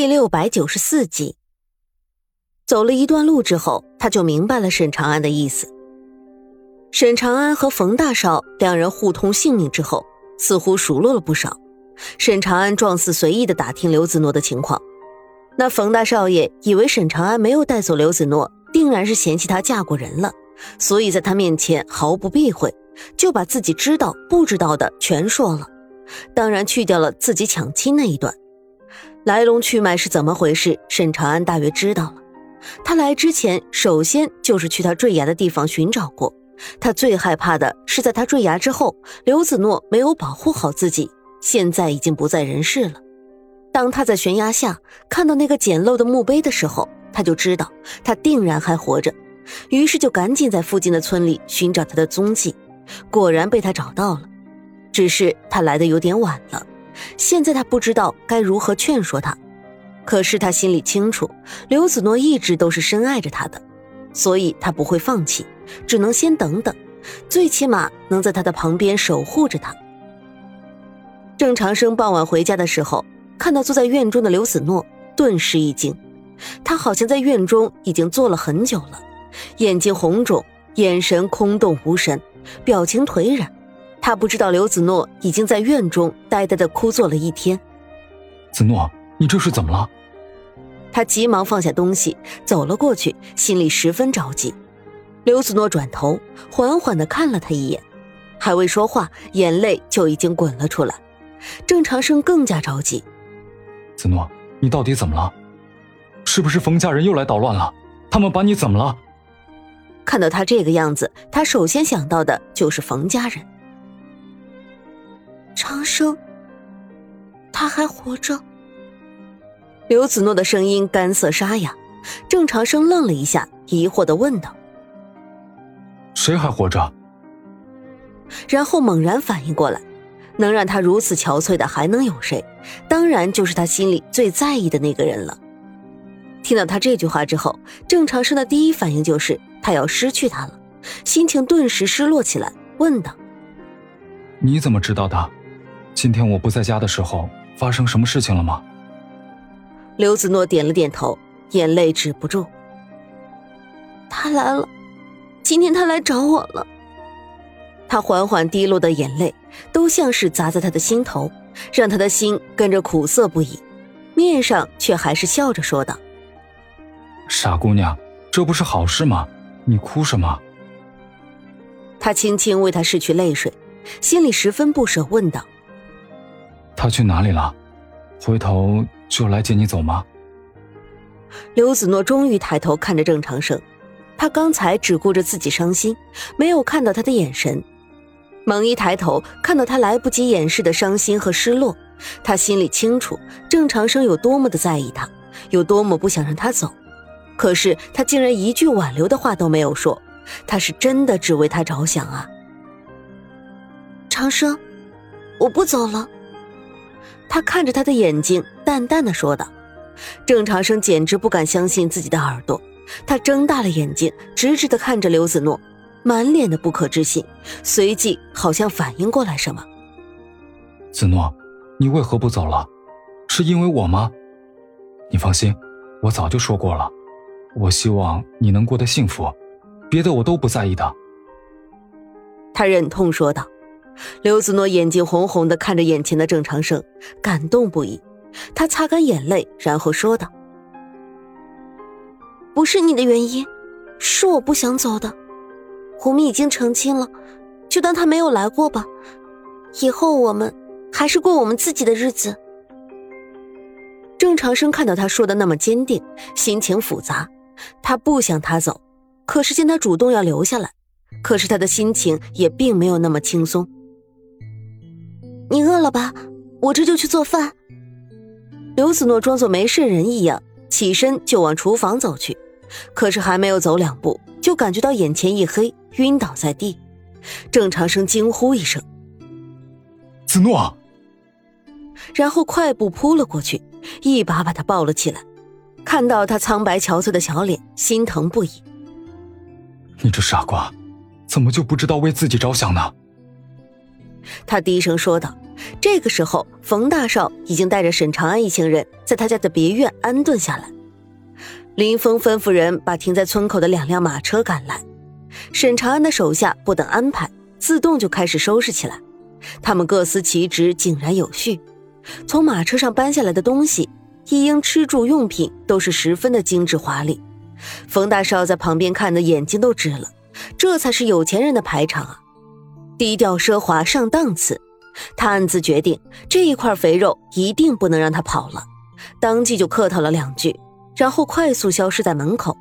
第六百九十四集，走了一段路之后，他就明白了沈长安的意思。沈长安和冯大少两人互通姓名之后，似乎熟络了不少。沈长安状似随意的打听刘子诺的情况，那冯大少爷以为沈长安没有带走刘子诺，定然是嫌弃她嫁过人了，所以在他面前毫不避讳，就把自己知道不知道的全说了，当然去掉了自己抢亲那一段。来龙去脉是怎么回事？沈长安大约知道了。他来之前，首先就是去他坠崖的地方寻找过。他最害怕的是，在他坠崖之后，刘子诺没有保护好自己，现在已经不在人世了。当他在悬崖下看到那个简陋的墓碑的时候，他就知道他定然还活着，于是就赶紧在附近的村里寻找他的踪迹。果然被他找到了，只是他来的有点晚了。现在他不知道该如何劝说他，可是他心里清楚，刘子诺一直都是深爱着他的，所以他不会放弃，只能先等等，最起码能在他的旁边守护着他。郑长生傍晚回家的时候，看到坐在院中的刘子诺，顿时一惊，他好像在院中已经坐了很久了，眼睛红肿，眼神空洞无神，表情颓然。他不知道刘子诺已经在院中呆呆的枯坐了一天。子诺，你这是怎么了？他急忙放下东西，走了过去，心里十分着急。刘子诺转头，缓缓的看了他一眼，还未说话，眼泪就已经滚了出来。郑长生更加着急。子诺，你到底怎么了？是不是冯家人又来捣乱了？他们把你怎么了？看到他这个样子，他首先想到的就是冯家人。长生，他还活着。刘子诺的声音干涩沙哑。郑长生愣了一下，疑惑的问道：“谁还活着？”然后猛然反应过来，能让他如此憔悴的还能有谁？当然就是他心里最在意的那个人了。听到他这句话之后，郑长生的第一反应就是他要失去他了，心情顿时失落起来，问道：“你怎么知道的？”今天我不在家的时候，发生什么事情了吗？刘子诺点了点头，眼泪止不住。他来了，今天他来找我了。他缓缓滴落的眼泪，都像是砸在他的心头，让他的心跟着苦涩不已，面上却还是笑着说道：“傻姑娘，这不是好事吗？你哭什么？”他轻轻为他拭去泪水，心里十分不舍，问道。他去哪里了？回头就来接你走吗？刘子诺终于抬头看着郑长生，他刚才只顾着自己伤心，没有看到他的眼神。猛一抬头，看到他来不及掩饰的伤心和失落，他心里清楚郑长生有多么的在意他，有多么不想让他走。可是他竟然一句挽留的话都没有说，他是真的只为他着想啊！长生，我不走了。他看着他的眼睛，淡淡的说道：“郑长生简直不敢相信自己的耳朵，他睁大了眼睛，直直的看着刘子诺，满脸的不可置信，随即好像反应过来什么。子诺，你为何不走了？是因为我吗？你放心，我早就说过了，我希望你能过得幸福，别的我都不在意的。”他忍痛说道。刘子诺眼睛红红的看着眼前的郑长生，感动不已。他擦干眼泪，然后说道：“不是你的原因，是我不想走的。我们已经成亲了，就当他没有来过吧。以后我们还是过我们自己的日子。”郑长生看到他说的那么坚定，心情复杂。他不想他走，可是见他主动要留下来，可是他的心情也并没有那么轻松。你饿了吧？我这就去做饭。刘子诺装作没事人一样，起身就往厨房走去。可是还没有走两步，就感觉到眼前一黑，晕倒在地。郑长生惊呼一声：“子诺！”然后快步扑了过去，一把把他抱了起来。看到他苍白憔悴的小脸，心疼不已。你这傻瓜，怎么就不知道为自己着想呢？他低声说道，这个时候，冯大少已经带着沈长安一行人在他家的别院安顿下来。林峰吩咐人把停在村口的两辆马车赶来，沈长安的手下不等安排，自动就开始收拾起来。他们各司其职，井然有序。从马车上搬下来的东西，一应吃住用品都是十分的精致华丽。冯大少在旁边看的眼睛都直了，这才是有钱人的排场啊！低调奢华上档次。他暗自决定，这一块肥肉一定不能让他跑了，当即就客套了两句，然后快速消失在门口。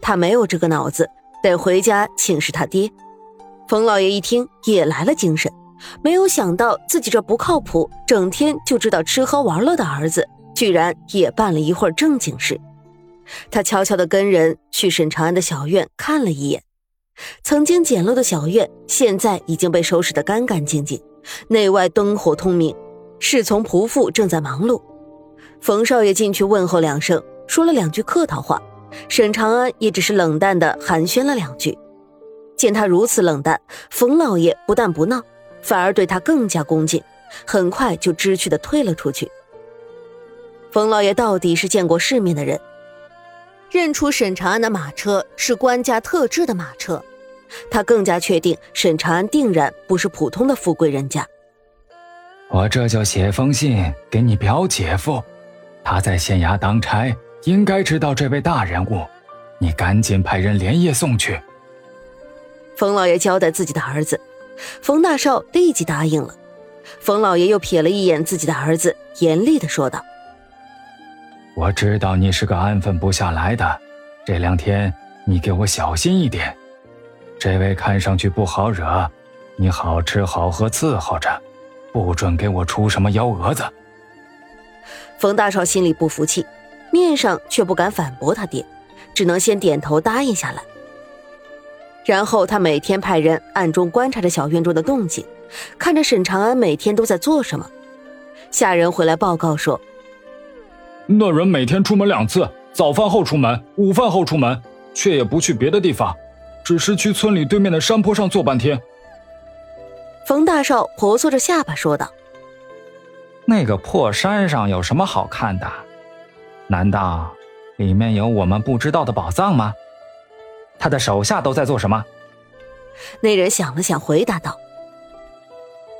他没有这个脑子，得回家请示他爹。冯老爷一听也来了精神，没有想到自己这不靠谱、整天就知道吃喝玩乐的儿子，居然也办了一会儿正经事。他悄悄地跟人去沈长安的小院看了一眼，曾经简陋的小院，现在已经被收拾得干干净净。内外灯火通明，侍从仆妇正在忙碌。冯少爷进去问候两声，说了两句客套话。沈长安也只是冷淡的寒暄了两句。见他如此冷淡，冯老爷不但不闹，反而对他更加恭敬，很快就知趣的退了出去。冯老爷到底是见过世面的人，认出沈长安的马车是官家特制的马车。他更加确定沈长安定然不是普通的富贵人家。我这就写封信给你表姐夫，他在县衙当差，应该知道这位大人物。你赶紧派人连夜送去。冯老爷交代自己的儿子，冯大少立即答应了。冯老爷又瞥了一眼自己的儿子，严厉的说道：“我知道你是个安分不下来的，这两天你给我小心一点。”这位看上去不好惹，你好吃好喝伺候着，不准给我出什么幺蛾子。冯大少心里不服气，面上却不敢反驳他爹，只能先点头答应下来。然后他每天派人暗中观察着小院中的动静，看着沈长安每天都在做什么。下人回来报告说，那人每天出门两次，早饭后出门，午饭后出门，却也不去别的地方。只是去村里对面的山坡上坐半天。冯大少婆娑着下巴说道：“那个破山上有什么好看的？难道里面有我们不知道的宝藏吗？他的手下都在做什么？”那人想了想，回答道：“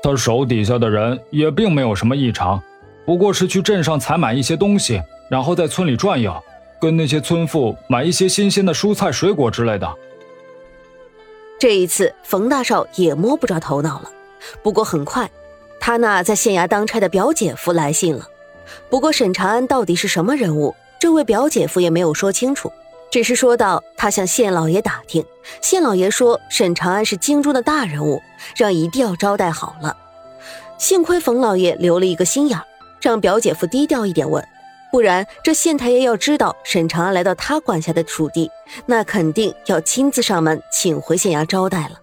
他手底下的人也并没有什么异常，不过是去镇上采买一些东西，然后在村里转悠，跟那些村妇买一些新鲜的蔬菜、水果之类的。”这一次，冯大少也摸不着头脑了。不过很快，他那在县衙当差的表姐夫来信了。不过沈长安到底是什么人物，这位表姐夫也没有说清楚，只是说到他向县老爷打听，县老爷说沈长安是京中的大人物，让一定要招待好了。幸亏冯老爷留了一个心眼，让表姐夫低调一点问。不然，这县太爷要知道沈长安来到他管辖的属地，那肯定要亲自上门请回县衙招待了。